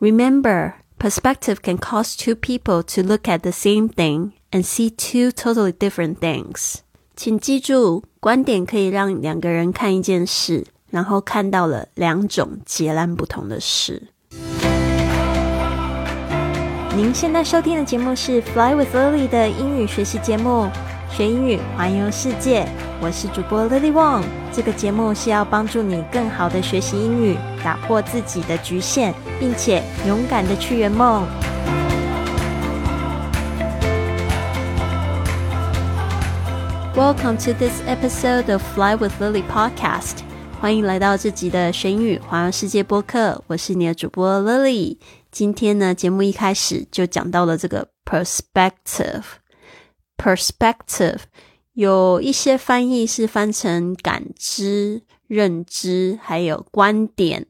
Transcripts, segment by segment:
Remember, perspective can cause two people to look at the same thing and see two totally different things. 请记住，观点可以让两个人看一件事，然后看到了两种截然不同的事。您现在收听的节目是《Fly with Lily》的英语学习节目， 学英语环游世界。我是主播 Lily Wong。这个节目是要帮助你更好的学习英语，打破自己的局限，并且勇敢的去圆梦。Welcome to this episode of Fly with Lily podcast。欢迎来到这集的学英语环游世界播客。我是你的主播 Lily。今天呢，节目一开始就讲到了这个 perspective。Perspective 有一些翻译是翻成感知、认知，还有观点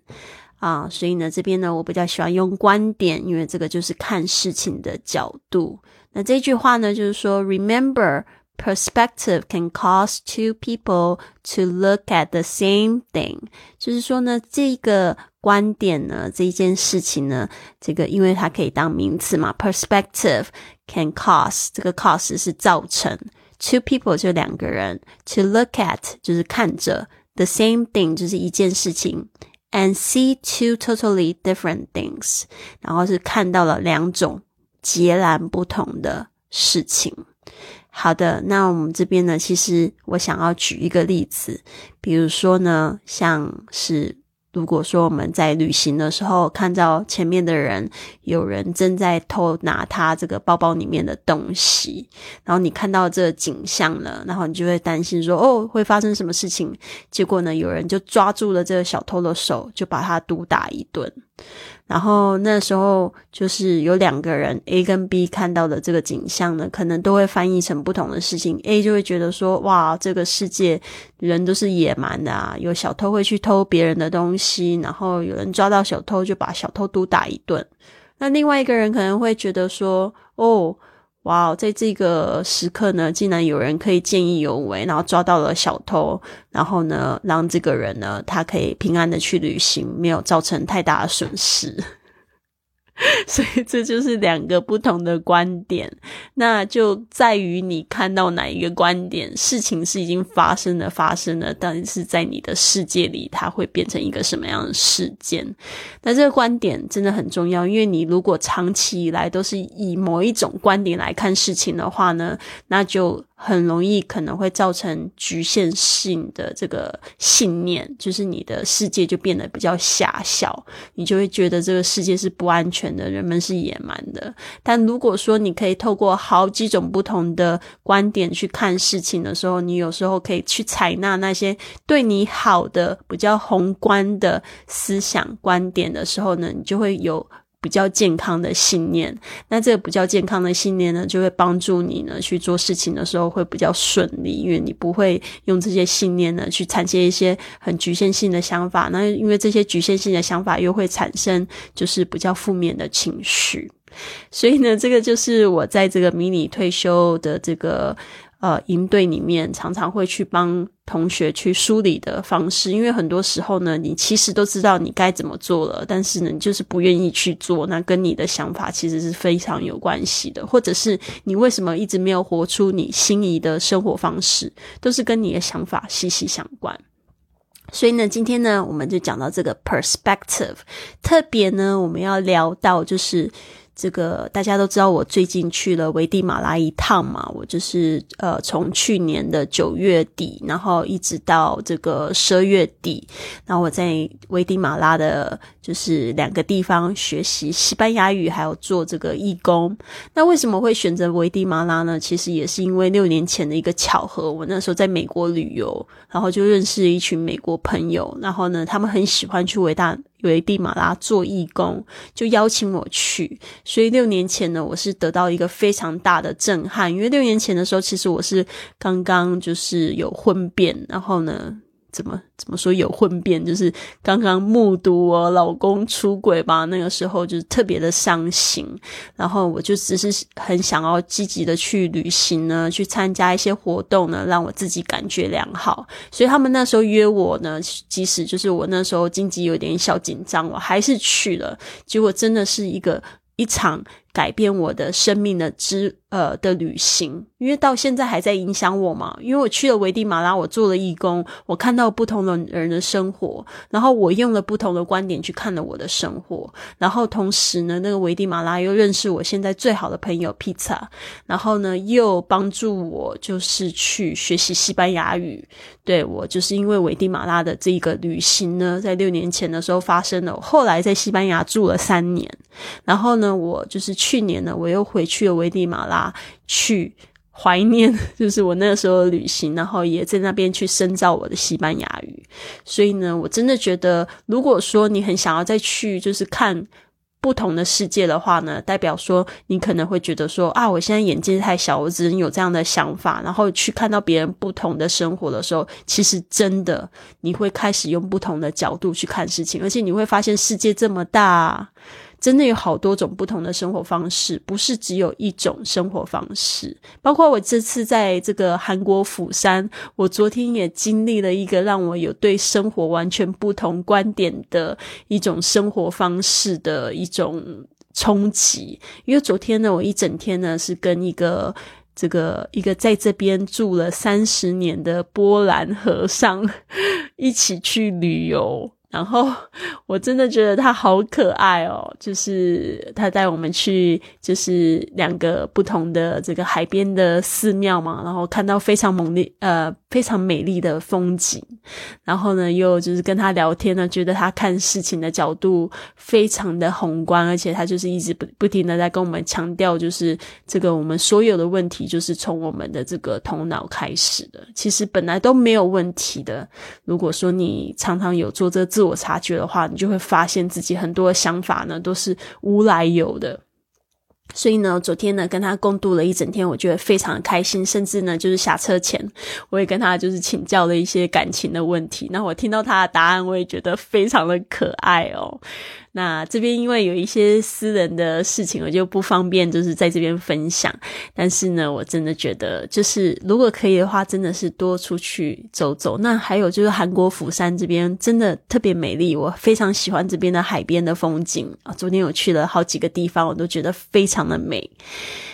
啊。所以呢，这边呢，我比较喜欢用观点，因为这个就是看事情的角度。那这句话呢，就是说，Remember。Perspective can cause two people to look at the same thing，就是说呢，这个观点呢，这件事情呢，这个因为它可以当名词嘛，perspective can cause，这个 cause 是造成，two people 就两个人，to look at 就是看着，the same thing 就是一件事情，and see two totally different things，然后是看到了两种截然不同的事情。好的，那我们这边呢，其实我想要举一个例子，比如说呢，像是如果说我们在旅行的时候看到前面的人有人正在偷拿他这个包包里面的东西，然后你看到这个景象了，然后你就会担心说，哦，会发生什么事情？结果呢，有人就抓住了这个小偷的手，就把他毒打一顿。然后那时候就是有两个人 A 跟 B 看到的这个景象呢，可能都会翻译成不同的事情。A 就会觉得说，哇，这个世界人都是野蛮的啊，有小偷会去偷别人的东西，然后有人抓到小偷就把小偷毒打一顿。那另外一个人可能会觉得说，哦。哇，在这个时刻呢，竟然有人可以见义勇为，然后抓到了小偷，然后呢，让这个人呢，他可以平安的去旅行，没有造成太大的损失。所以这就是两个不同的观点，那就在于你看到哪一个观点，事情是已经发生了，发生了，但是在你的世界里，它会变成一个什么样的事件？那这个观点真的很重要，因为你如果长期以来都是以某一种观点来看事情的话呢，那就。很容易可能会造成局限性的这个信念，就是你的世界就变得比较狭小，你就会觉得这个世界是不安全的，人们是野蛮的。但如果说你可以透过好几种不同的观点去看事情的时候，你有时候可以去采纳那些对你好的、比较宏观的思想观点的时候呢，你就会有。比较健康的信念，那这个比较健康的信念呢，就会帮助你呢去做事情的时候会比较顺利，因为你不会用这些信念呢去产生一些很局限性的想法。那因为这些局限性的想法又会产生就是比较负面的情绪，所以呢，这个就是我在这个迷你退休的这个。呃，营队里面常常会去帮同学去梳理的方式，因为很多时候呢，你其实都知道你该怎么做了，但是呢，你就是不愿意去做，那跟你的想法其实是非常有关系的，或者是你为什么一直没有活出你心仪的生活方式，都是跟你的想法息息相关。所以呢，今天呢，我们就讲到这个 perspective，特别呢，我们要聊到就是。这个大家都知道，我最近去了危地马拉一趟嘛，我就是呃从去年的九月底，然后一直到这个十二月底，然后我在危地马拉的，就是两个地方学习西班牙语，还有做这个义工。那为什么会选择危地马拉呢？其实也是因为六年前的一个巧合，我那时候在美国旅游，然后就认识一群美国朋友，然后呢，他们很喜欢去维大。有一地马拉做义工，就邀请我去。所以六年前呢，我是得到一个非常大的震撼。因为六年前的时候，其实我是刚刚就是有婚变，然后呢，怎么怎么说有混变，就是刚刚目睹我老公出轨吧，那个时候就是特别的伤心，然后我就只是很想要积极的去旅行呢，去参加一些活动呢，让我自己感觉良好。所以他们那时候约我呢，即使就是我那时候经济有点小紧张，我还是去了。结果真的是一个一场改变我的生命的之。呃的旅行，因为到现在还在影响我嘛。因为我去了危地马拉，我做了义工，我看到不同的人的生活，然后我用了不同的观点去看了我的生活，然后同时呢，那个危地马拉又认识我现在最好的朋友 Pizza，然后呢又帮助我就是去学习西班牙语。对我就是因为危地马拉的这个旅行呢，在六年前的时候发生了，后来在西班牙住了三年，然后呢，我就是去年呢，我又回去了危地马拉。去怀念，就是我那个时候的旅行，然后也在那边去深造我的西班牙语。所以呢，我真的觉得，如果说你很想要再去，就是看不同的世界的话呢，代表说你可能会觉得说啊，我现在眼界太小，我只能有这样的想法。然后去看到别人不同的生活的时候，其实真的你会开始用不同的角度去看事情，而且你会发现世界这么大。真的有好多种不同的生活方式，不是只有一种生活方式。包括我这次在这个韩国釜山，我昨天也经历了一个让我有对生活完全不同观点的一种生活方式的一种冲击。因为昨天呢，我一整天呢是跟一个这个一个在这边住了三十年的波兰和尚 一起去旅游。然后 我真的觉得他好可爱哦，就是他带我们去，就是两个不同的这个海边的寺庙嘛，然后看到非常猛烈呃非常美丽的风景，然后呢又就是跟他聊天呢，觉得他看事情的角度非常的宏观，而且他就是一直不不停的在跟我们强调，就是这个我们所有的问题就是从我们的这个头脑开始的，其实本来都没有问题的。如果说你常常有做这。自我察觉的话，你就会发现自己很多想法呢都是无来由的。所以呢，昨天呢跟他共度了一整天，我觉得非常的开心。甚至呢，就是下车前，我也跟他就是请教了一些感情的问题。那我听到他的答案，我也觉得非常的可爱哦。那这边因为有一些私人的事情，我就不方便就是在这边分享。但是呢，我真的觉得，就是如果可以的话，真的是多出去走走。那还有就是韩国釜山这边真的特别美丽，我非常喜欢这边的海边的风景啊。昨天我去了好几个地方，我都觉得非常的美。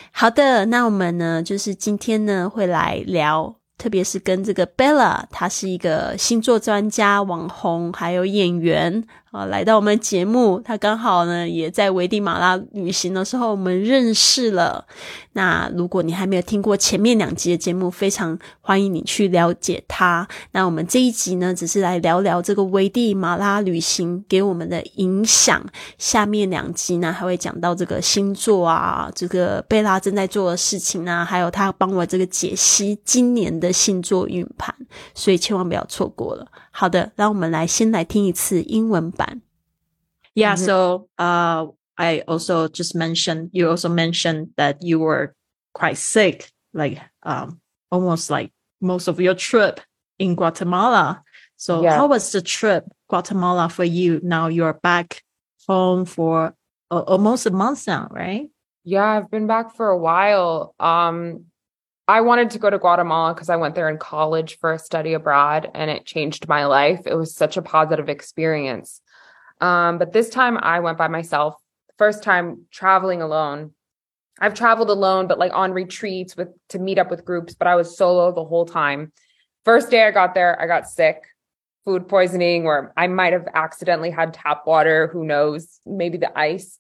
好的，那我们呢，就是今天呢会来聊。特别是跟这个 Bella，她是一个星座专家、网红，还有演员啊，来到我们节目。他刚好呢也在危地马拉旅行的时候，我们认识了。那如果你还没有听过前面两集的节目，非常欢迎你去了解他。那我们这一集呢，只是来聊聊这个危地马拉旅行给我们的影响。下面两集呢，还会讲到这个星座啊，这个贝拉正在做的事情啊，还有他帮我这个解析今年的星座运盘，所以千万不要错过了。好的，让我们来先来听一次英文版。Yeah, so uh. I also just mentioned, you also mentioned that you were quite sick, like um, almost like most of your trip in Guatemala. So yeah. how was the trip Guatemala for you? Now you're back home for uh, almost a month now, right? Yeah, I've been back for a while. Um, I wanted to go to Guatemala because I went there in college for a study abroad and it changed my life. It was such a positive experience. Um, but this time I went by myself first time traveling alone. I've traveled alone, but like on retreats with to meet up with groups, but I was solo the whole time. First day I got there, I got sick, food poisoning, or I might have accidentally had tap water. Who knows? Maybe the ice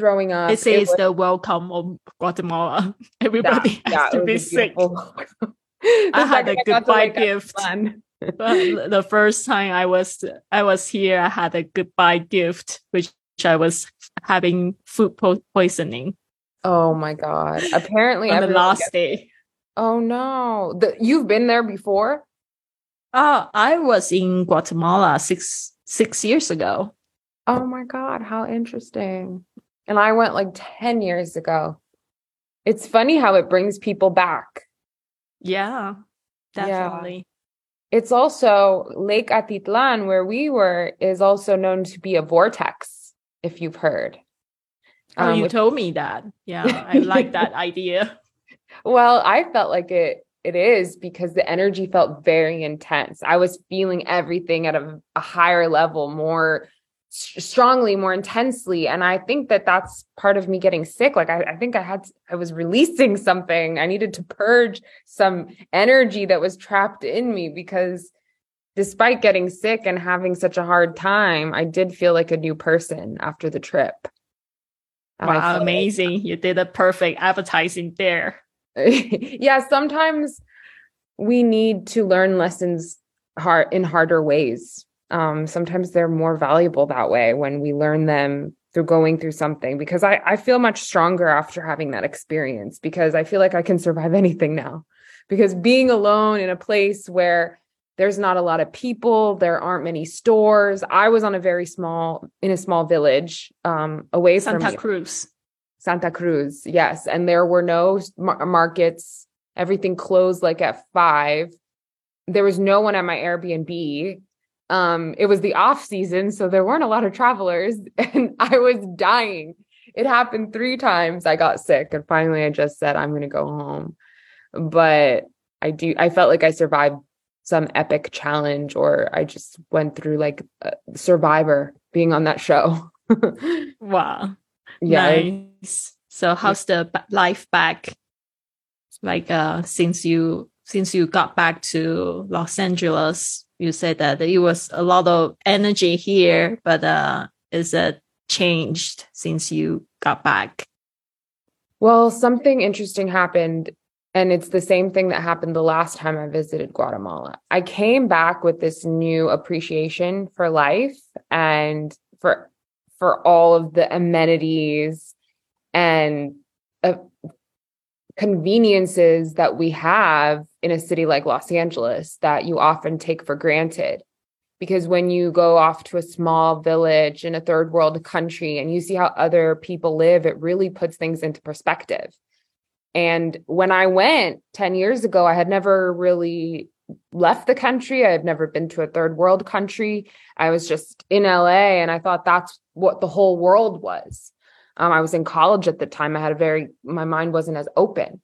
throwing up. It says it was, the welcome of Guatemala. Everybody yeah, has to be sick. I had a goodbye gift. the first time I was I was here, I had a goodbye gift, which I was having food po- poisoning. Oh my god! Apparently, on the last day. Oh no! The, you've been there before? Uh, I was in Guatemala six six years ago. Oh my god! How interesting! And I went like ten years ago. It's funny how it brings people back. Yeah, definitely. it's also Lake Atitlan, where we were, is also known to be a vortex, if you've heard. Oh, Um, you which- told me that. Yeah, I like that idea. Well, I felt like it it is because the energy felt very intense. I was feeling everything at a, a higher level, more strongly, more intensely, and I think that that's part of me getting sick. Like I, I think I had I was releasing something. I needed to purge some energy that was trapped in me because despite getting sick and having such a hard time, I did feel like a new person after the trip. And Wow, felt like- amazing. You did a perfect advertising there. yeah, sometimes we need to learn lessons hard in harder ways. Um, sometimes they're more valuable that way when we learn them through going through something because I, I feel much stronger after having that experience because I feel like I can survive anything now. Because being alone in a place where there's not a lot of people, there aren't many stores. I was on a very small in a small village um away from Santa Cruz. Santa Cruz, yes. And there were no mar- markets. Everything closed like at five. There was no one at my Airbnb. Um, it was the off season, so there weren't a lot of travelers, and I was dying. It happened three times. I got sick, and finally, I just said, "I'm going to go home." But I do. I felt like I survived some epic challenge, or I just went through like Survivor, being on that show. Wow. yeah, Nice. So how's the life back? Like uh since you since you got back to Los Angeles, you said that it was a lot of energy here, but uh is it changed since you got back? Well, something interesting happened, and it's the same thing that happened the last time I visited Guatemala. I came back with this new appreciation for life and for for all of the amenities and uh, conveniences that we have in a city like Los Angeles that you often take for granted. Because when you go off to a small village in a third world country and you see how other people live, it really puts things into perspective. And when I went 10 years ago, I had never really left the country. I had never been to a third world country. I was just in LA and I thought that's what the whole world was. Um, I was in college at the time. I had a very, my mind wasn't as open.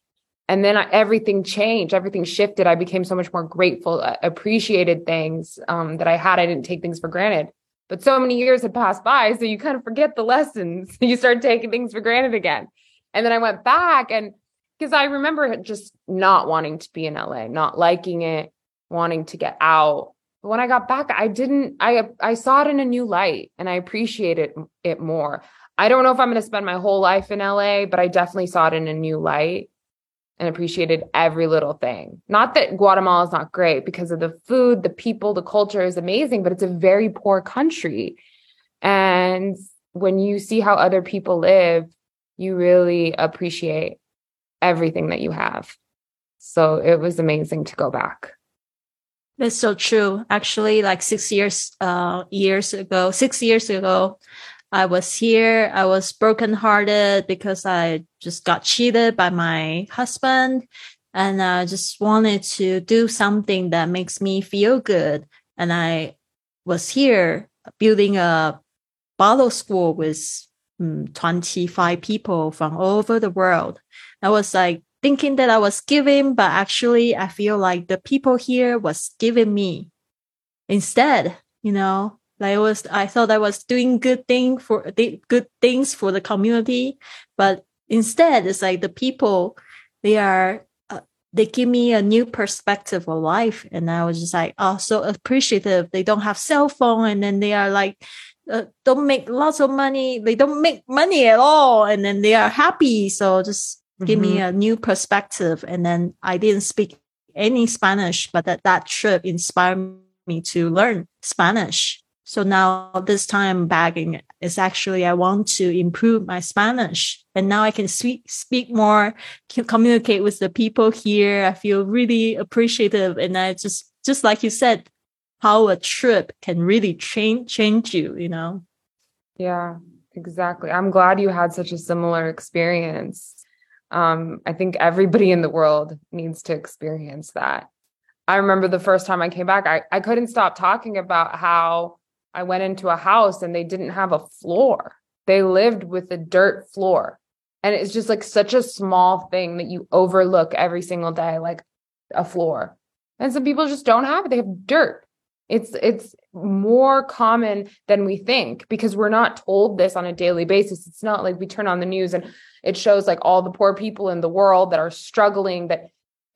And then I, everything changed, everything shifted. I became so much more grateful, uh, appreciated things um, that I had. I didn't take things for granted. But so many years had passed by. So you kind of forget the lessons. you start taking things for granted again. And then I went back and because I remember just not wanting to be in LA, not liking it, wanting to get out. But when I got back, I didn't, I, I saw it in a new light and I appreciated it more. I don't know if I'm going to spend my whole life in LA, but I definitely saw it in a new light and appreciated every little thing. Not that Guatemala is not great because of the food, the people, the culture is amazing, but it's a very poor country. And when you see how other people live, you really appreciate everything that you have. So it was amazing to go back. That's so true. Actually, like six years, uh, years ago, six years ago, I was here. I was brokenhearted because I just got cheated by my husband and I just wanted to do something that makes me feel good. And I was here building a bottle school with um, 25 people from all over the world. I was like thinking that I was giving, but actually I feel like the people here was giving me instead, you know, like it was, I thought I was doing good thing for good things for the community, but instead it's like the people, they are, uh, they give me a new perspective of life. And I was just like, oh, so appreciative. They don't have cell phone and then they are like, uh, don't make lots of money. They don't make money at all. And then they are happy. So just give me a new perspective. And then I didn't speak any Spanish, but that, that trip inspired me to learn Spanish. So now this time back in is actually I want to improve my Spanish and now I can speak speak more, communicate with the people here. I feel really appreciative and I just just like you said, how a trip can really change change you, you know. Yeah, exactly. I'm glad you had such a similar experience. Um, I think everybody in the world needs to experience that. I remember the first time I came back, I, I couldn't stop talking about how I went into a house and they didn't have a floor. They lived with a dirt floor. And it's just like such a small thing that you overlook every single day, like a floor. And some people just don't have it. They have dirt. It's it's more common than we think because we're not told this on a daily basis. It's not like we turn on the news and it shows like all the poor people in the world that are struggling that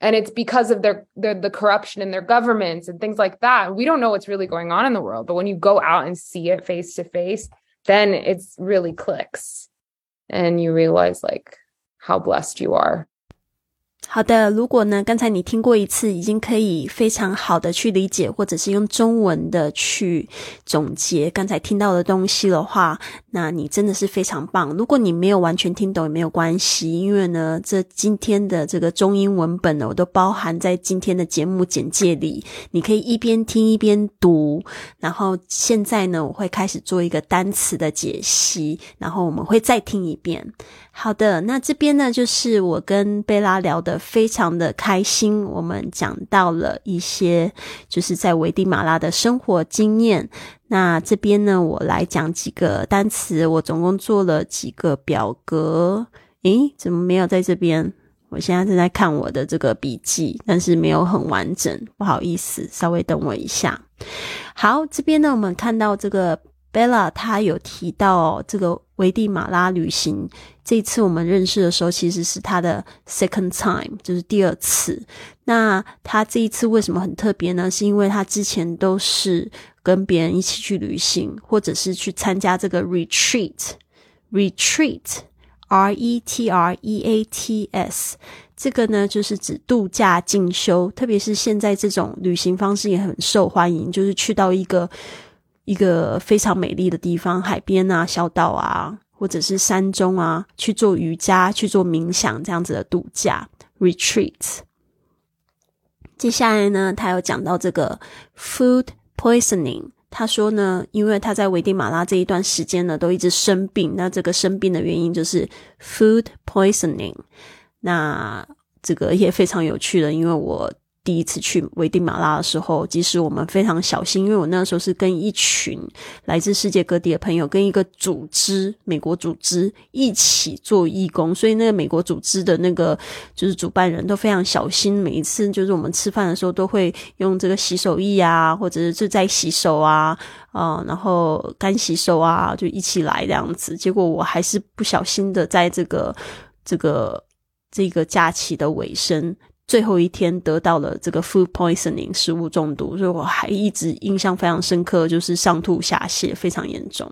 and it's because of their, their the corruption in their governments and things like that. We don't know what's really going on in the world, but when you go out and see it face to face, then it's really clicks and you realize like how blessed you are. 好的，如果呢，刚才你听过一次，已经可以非常好的去理解，或者是用中文的去总结刚才听到的东西的话，那你真的是非常棒。如果你没有完全听懂也没有关系，因为呢，这今天的这个中英文本呢，我都包含在今天的节目简介里，你可以一边听一边读。然后现在呢，我会开始做一个单词的解析，然后我们会再听一遍。好的，那这边呢，就是我跟贝拉聊的非常的开心。我们讲到了一些就是在危地马拉的生活经验。那这边呢，我来讲几个单词。我总共做了几个表格。诶，怎么没有在这边？我现在正在看我的这个笔记，但是没有很完整，不好意思，稍微等我一下。好，这边呢，我们看到这个。Bella 她有提到这个危地马拉旅行，这次我们认识的时候，其实是她的 second time，就是第二次。那她这一次为什么很特别呢？是因为她之前都是跟别人一起去旅行，或者是去参加这个 retreat，retreat，r e t r e a t s，这个呢就是指度假进修，特别是现在这种旅行方式也很受欢迎，就是去到一个。一个非常美丽的地方，海边啊、小岛啊，或者是山中啊，去做瑜伽、去做冥想这样子的度假 retreat。接下来呢，他有讲到这个 food poisoning。他说呢，因为他在危地马拉这一段时间呢，都一直生病。那这个生病的原因就是 food poisoning。那这个也非常有趣的，因为我。第一次去危地马拉的时候，即使我们非常小心，因为我那时候是跟一群来自世界各地的朋友，跟一个组织——美国组织一起做义工，所以那个美国组织的那个就是主办人都非常小心，每一次就是我们吃饭的时候都会用这个洗手液啊，或者是在洗手啊，啊，然后干洗手啊，就一起来这样子。结果我还是不小心的，在这个这个这个假期的尾声。最后一天得到了这个 food poisoning 食物中毒，所以我还一直印象非常深刻，就是上吐下泻非常严重。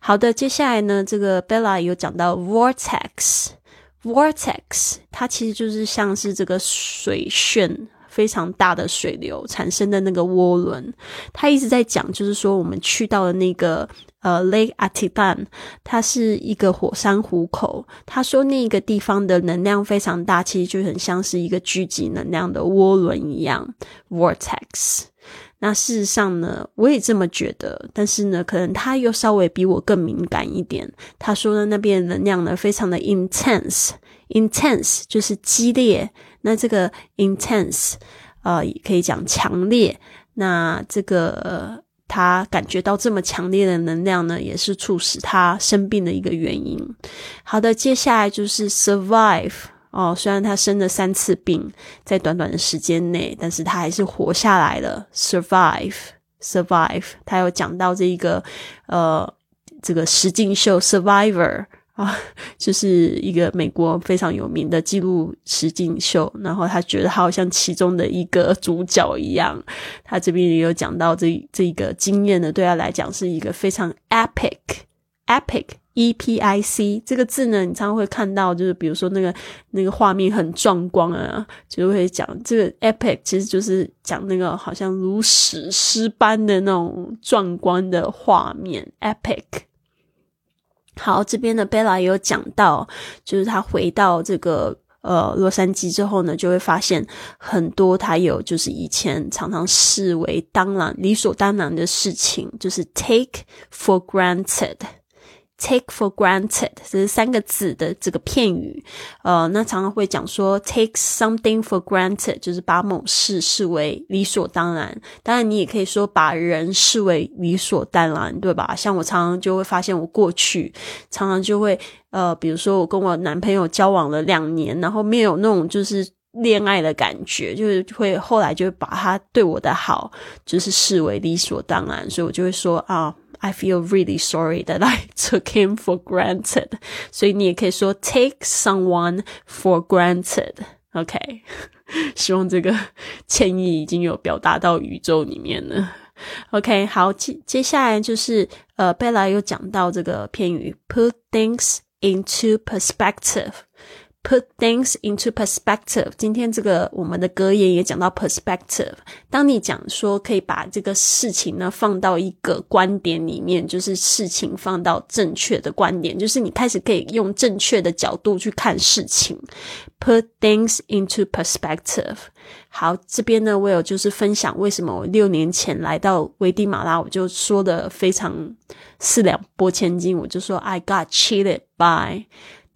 好的，接下来呢，这个 Bella 有讲到 vortex，vortex 它其实就是像是这个水旋非常大的水流产生的那个涡轮，他一直在讲，就是说我们去到了那个。呃，lake Atitban，它是一个火山湖口。他说那个地方的能量非常大，其实就很像是一个聚集能量的涡轮一样，vortex。那事实上呢，我也这么觉得。但是呢，可能他又稍微比我更敏感一点。他说的那边能量呢，非常的 intense，intense 就是激烈。那这个 intense，呃，也可以讲强烈。那这个。他感觉到这么强烈的能量呢，也是促使他生病的一个原因。好的，接下来就是 survive 哦，虽然他生了三次病，在短短的时间内，但是他还是活下来了。survive，survive，他有讲到这一个呃，这个实境秀 survivor。啊，就是一个美国非常有名的记录实境秀，然后他觉得他好像其中的一个主角一样。他这边也有讲到这这个经验呢，对他来讲是一个非常 epic，epic，e p i c 这个字呢，你常常会看到，就是比如说那个那个画面很壮观啊，就会讲这个 epic，其实就是讲那个好像如史诗般的那种壮观的画面，epic。好，这边的贝拉也有讲到，就是他回到这个呃洛杉矶之后呢，就会发现很多他有就是以前常常视为当然理所当然的事情，就是 take for granted。Take for granted，这是三个字的这个片语。呃，那常常会讲说 take something for granted，就是把某事视为理所当然。当然，你也可以说把人视为理所当然，对吧？像我常常就会发现，我过去常常就会呃，比如说我跟我男朋友交往了两年，然后没有那种就是。恋爱的感觉，就是会后来就会把他对我的好，就是视为理所当然，所以我就会说啊，I feel really sorry that I took him for granted。所以你也可以说 take someone for granted。OK，希望这个歉意已经有表达到宇宙里面了。OK，好，接接下来就是呃，贝拉又讲到这个片语 put things into perspective。Put things into perspective。今天这个我们的格言也讲到 perspective。当你讲说可以把这个事情呢放到一个观点里面，就是事情放到正确的观点，就是你开始可以用正确的角度去看事情。Put things into perspective。好，这边呢我有就是分享为什么我六年前来到危地马拉，我就说的非常四两拨千斤，我就说 I got cheated by。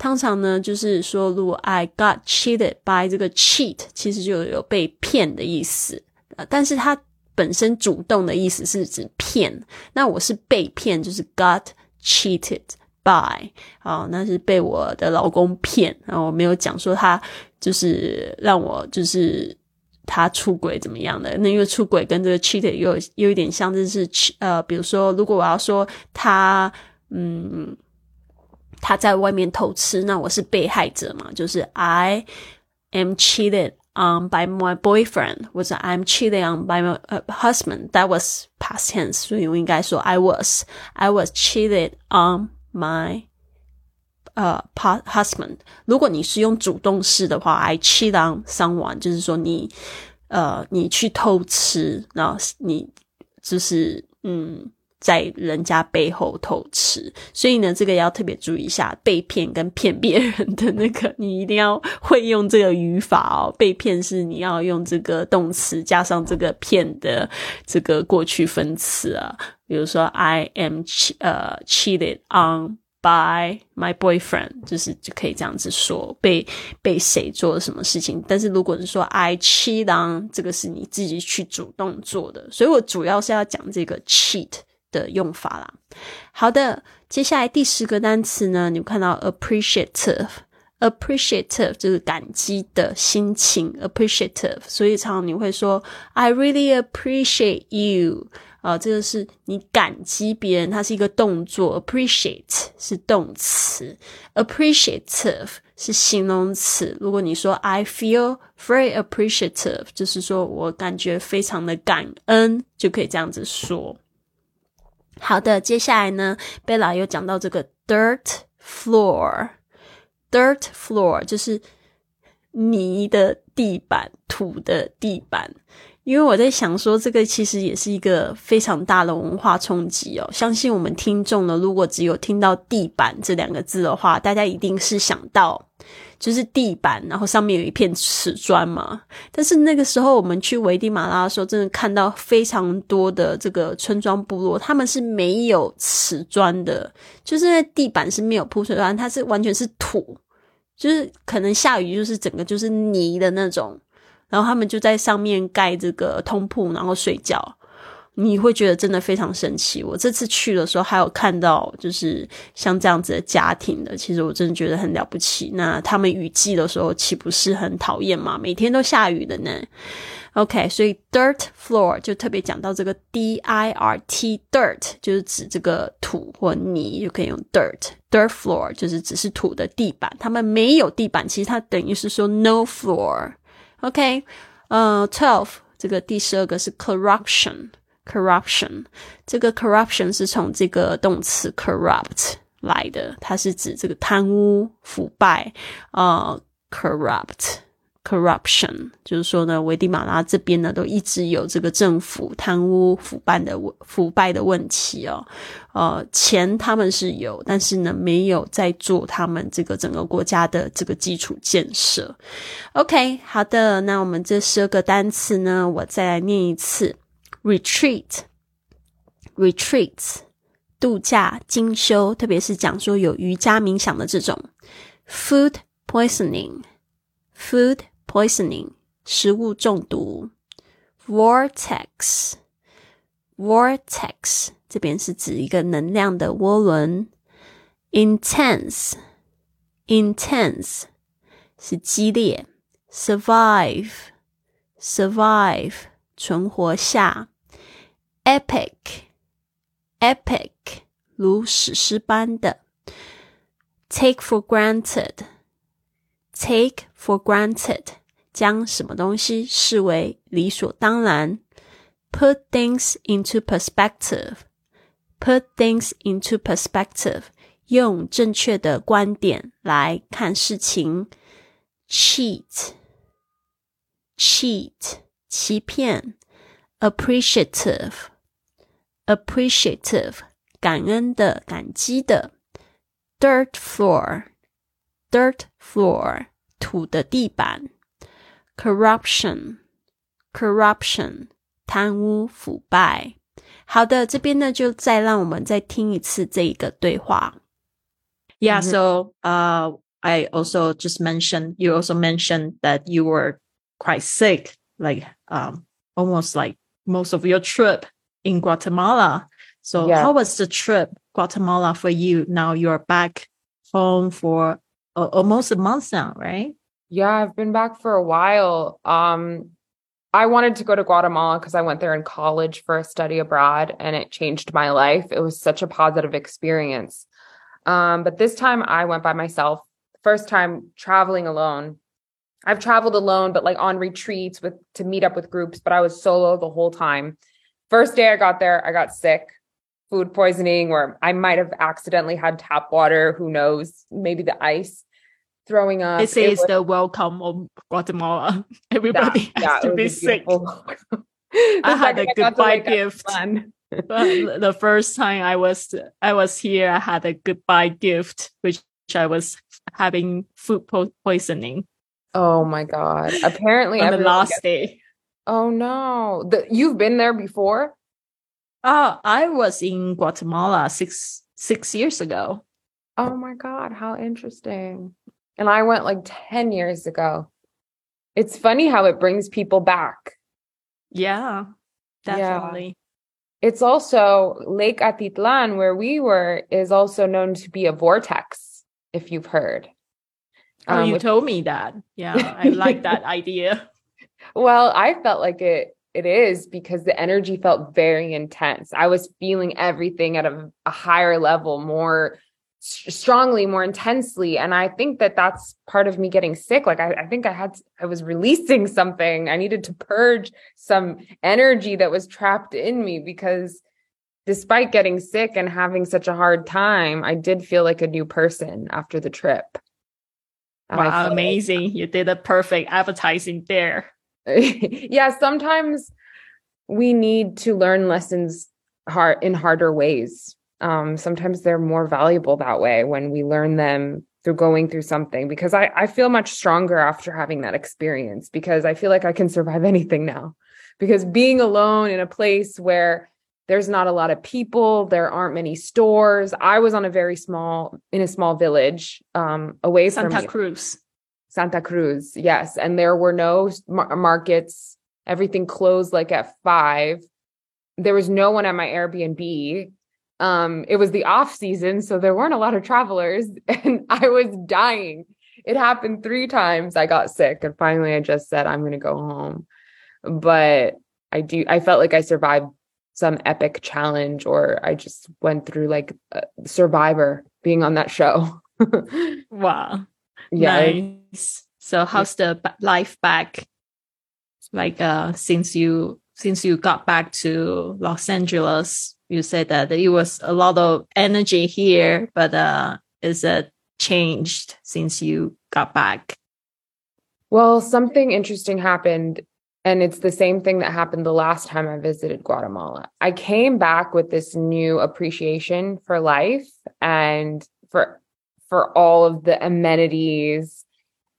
通常呢，就是说，如果 I got cheated by 这个 cheat，其实就有被骗的意思。呃但是它本身主动的意思是指骗。那我是被骗，就是 got cheated by。哦，那是被我的老公骗。然后我没有讲说他就是让我就是他出轨怎么样的。那因为出轨跟这个 cheat 又有有一点像，就是呃，比如说，如果我要说他，嗯。他在外面偷吃，那我是被害者嘛？就是 I am cheated on by my boyfriend，或者 I'm cheated on by my husband。That was past tense，所以我应该说 I was I was cheated on my 呃 husband。如果你是用主动式的话，I cheat on someone，就是说你呃你去偷吃，然后你就是嗯。 在人家背后偷吃，所以呢，这个要特别注意一下，被骗跟骗别人的那个，你一定要会用这个语法哦。被骗是你要用这个动词加上这个骗的这个过去分词啊，比如说 I am 呃 cheated on by my boyfriend，就是就可以这样子说，被被谁做了什么事情。但是如果是说 I cheat on，这个是你自己去主动做的，所以我主要是要讲这个 cheat。的用法啦。好的，接下来第十个单词呢，你看到 appreciative，appreciative 就是感激的心情，appreciative。所以常常你会说 I really appreciate you 啊，这个是你感激别人，它是一个动作，appreciate 是动词，appreciative 是形容词。如果你说 I feel very appreciative，就是说我感觉非常的感恩，就可以这样子说。好的，接下来呢，贝拉又讲到这个 dirt floor，dirt floor 就是泥的地板、土的地板。因为我在想说，这个其实也是一个非常大的文化冲击哦。相信我们听众呢，如果只有听到“地板”这两个字的话，大家一定是想到。就是地板，然后上面有一片瓷砖嘛。但是那个时候我们去危地马拉的时候，真的看到非常多的这个村庄部落，他们是没有瓷砖的，就是那地板是没有铺瓷砖，它是完全是土，就是可能下雨就是整个就是泥的那种，然后他们就在上面盖这个通铺，然后睡觉。你会觉得真的非常神奇。我这次去的时候，还有看到就是像这样子的家庭的，其实我真的觉得很了不起。那他们雨季的时候，岂不是很讨厌吗？每天都下雨的呢。OK，所以 dirt floor 就特别讲到这个 D I R T，dirt 就是指这个土或泥，就可以用 dirt。dirt floor 就是只是土的地板，他们没有地板，其实它等于是说 no floor。OK，呃，twelve 这个第十二个是 corruption。corruption，这个 corruption 是从这个动词 corrupt 来的，它是指这个贪污腐败啊。corrupt corruption 就是说呢，危地马拉这边呢都一直有这个政府贪污腐败的腐败的问题哦。呃，钱他们是有，但是呢没有在做他们这个整个国家的这个基础建设。OK，好的，那我们这十二个单词呢，我再来念一次。retreat, retreats， 度假、精修，特别是讲说有瑜伽冥想的这种。Food poisoning，food poisoning，食物中毒。Vortex，vortex，这边是指一个能量的涡轮。Intense，intense，是激烈。Survive，survive，存活下。 Epic，epic，如史诗般的。Take for granted，take for granted，将什么东西视为理所当然。Put things into perspective，put things into perspective，用正确的观点来看事情。Cheat，cheat，欺骗。 Appreciative，appreciative，感恩的、感激的。Dirt floor，dirt floor，土的地板。Corruption，corruption，贪污腐败。好的，这边呢就再让我们再听一次这一个对话。Yeah, so uh, I also just mentioned you also mentioned that you were quite sick, like um, almost like most of your trip in Guatemala. So Yeah. how was the trip Guatemala for you? Now you're back home for uh, almost a month now, right? Yeah, I've been back for a while. Um, I wanted to go to Guatemala because I went there in college for a study abroad and it changed my life. It was such a positive experience. Um, but this time I went by myself. First time traveling alone. I've traveled alone, but like on retreats with to meet up with groups, but I was solo the whole time. First day I got there, I got sick, food poisoning, or I might have accidentally had tap water. Who knows? Maybe the ice, throwing up. This is was- the welcome of Guatemala. Everybody that- has yeah, to be sick. I had a goodbye gift. the first time I was I was here, I had a goodbye gift, which I was having food po- poisoning Oh my god! Apparently, on the last gets- day. Oh no! The, you've been there before? Oh, I was in Guatemala six six years ago. Oh my god! How interesting. And I went like ten years ago. It's funny how it brings people back. Yeah, Yeah. definitely. It's also Lake Atitlan, where we were, is also known to be a vortex. If you've heard. Oh, Um, you which- told me that. Yeah, I like that idea. Well, I felt like it it is because the energy felt very intense. I was feeling everything at a, a higher level, more strongly, more intensely, and I think that that's part of me getting sick. Like I, I think I had I was releasing something. I needed to purge some energy that was trapped in me because despite getting sick and having such a hard time, I did feel like a new person after the trip. Wow, felt like- amazing! You did a perfect advertising there. yeah, sometimes we need to learn lessons hard in harder ways. Um, sometimes they're more valuable that way when we learn them through going through something because I, I feel much stronger after having that experience because I feel like I can survive anything now. Because being alone in a place where there's not a lot of people, there aren't many stores. I was on a very small in a small village um away from Santa Cruz. Santa Cruz, yes. And there were no mar- markets. Everything closed like at five. There was no one at my Airbnb. Um, it was the off season, so there weren't a lot of travelers, and I was dying. It happened three times. I got sick, and finally, I just said, "I'm going to go home." But I do. I felt like I survived some epic challenge, or I just went through like Survivor, being on that show. Wow. yeah, it- nice. So how's the life back? Like uh since you since you got back to Los Angeles, you said that it was a lot of energy here, but uh is it changed since you got back? Well, something interesting happened, and it's the same thing that happened the last time I visited Guatemala. I came back with this new appreciation for life and for for all of the amenities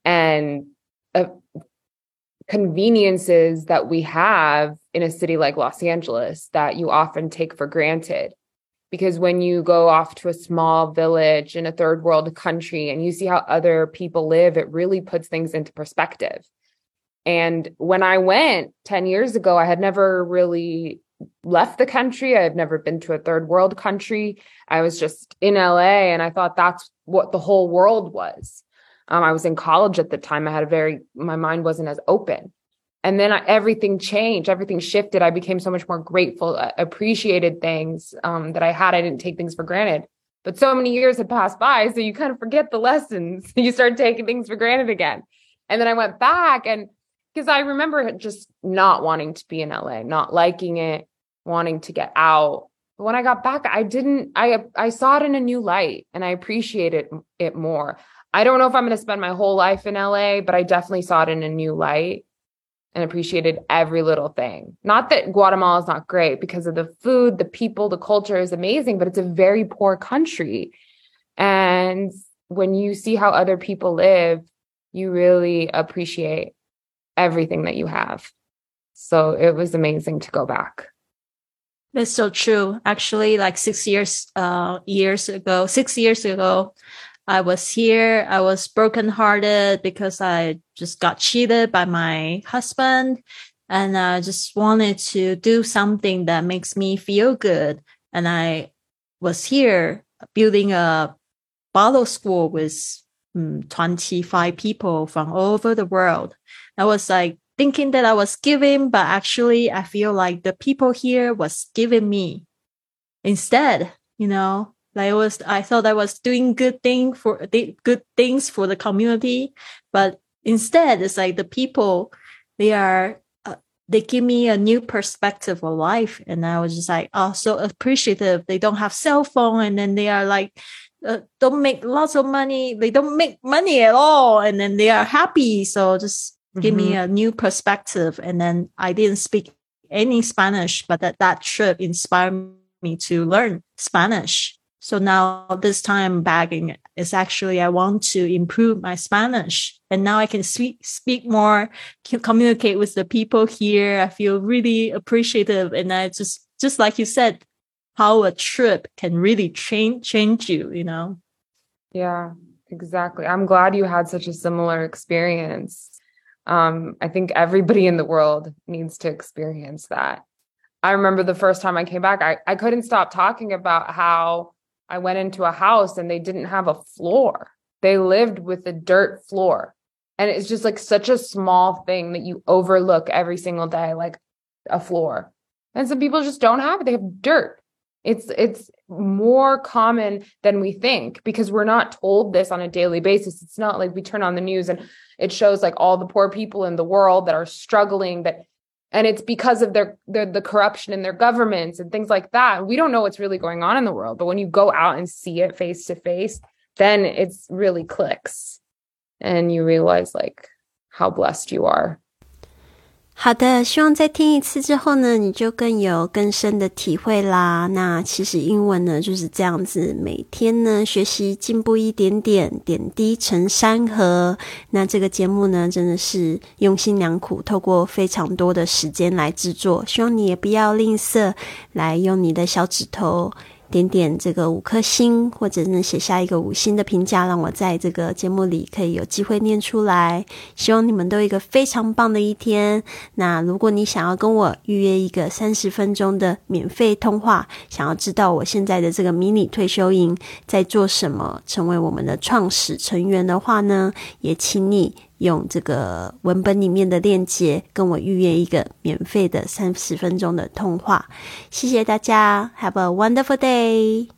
and uh, conveniences that we have in a city like Los Angeles that you often take for granted because when you go off to a small village in a third world country and you see how other people live, it really puts things into perspective. And when I went 10 years ago, I had never really left the country. I had never been to a third world country. I was just in LA and I thought that's what the whole world was. Um, I was in college at the time. I had a very, my mind wasn't as open. And then I, everything changed, everything shifted. I became so much more grateful, uh, appreciated things um, that I had. I didn't take things for granted. But so many years had passed by. So you kind of forget the lessons. you start taking things for granted again. And then I went back and because I remember just not wanting to be in LA, not liking it, wanting to get out. But when I got back, I didn't, I, I saw it in a new light and I appreciated it more. I don't know if I'm going to spend my whole life in LA, but I definitely saw it in a new light and appreciated every little thing. Not that Guatemala is not great because of the food, the people, the culture is amazing, but it's a very poor country. And when you see how other people live, you really appreciate everything that you have. So it was amazing to go back. That's so true. Actually, like six years, uh, years ago, six years ago, I was here. I was brokenhearted because I just got cheated by my husband and I just wanted to do something that makes me feel good. And I was here building a bottle school with um, 25 people from all over the world. I was like thinking that I was giving, but actually I feel like the people here was giving me instead, you know, I was, I thought I was doing good thing for good things for the community, but instead it's like the people, they are, uh, they give me a new perspective of life. And I was just like, oh, so appreciative. They don't have cell phone and then they are like, uh, don't make lots of money. They don't make money at all. And then they are happy. So just give mm-hmm. me a new perspective. And then I didn't speak any Spanish, but that, that trip inspired me to learn Spanish. So now this time back is actually I want to improve my Spanish and now I can speak, speak more, communicate with the people here. I feel really appreciative. And I just, just like you said, how a trip can really change, change you, you know? Yeah, exactly. I'm glad you had such a similar experience um, I think everybody in the world needs to experience that. I remember the first time I came back, I, I couldn't stop talking about how I went into a house and they didn't have a floor. They lived with a dirt floor. And it's just like such a small thing that you overlook every single day, like a floor. And some people just don't have it. They have dirt. It's it's more common than we think because we're not told this on a daily basis. It's not like we turn on the news and it shows like all the poor people in the world that are struggling that and it's because of their, their the corruption in their governments and things like that. We don't know what's really going on in the world, but when you go out and see it face to face, then it's really clicks and you realize like how blessed you are. 好的，希望在听一次之后呢，你就更有更深的体会啦。那其实英文呢就是这样子，每天呢学习进步一点点，点滴成山河。那这个节目呢真的是用心良苦，透过非常多的时间来制作，希望你也不要吝啬，来用你的小指头。点点这个五颗星，或者呢写下一个五星的评价，让我在这个节目里可以有机会念出来。希望你们都有一个非常棒的一天。那如果你想要跟我预约一个三十分钟的免费通话，想要知道我现在的这个迷你退休营在做什么，成为我们的创始成员的话呢，也请你。用这个文本里面的链接跟我预约一个免费的三十分钟的通话，谢谢大家，Have a wonderful day。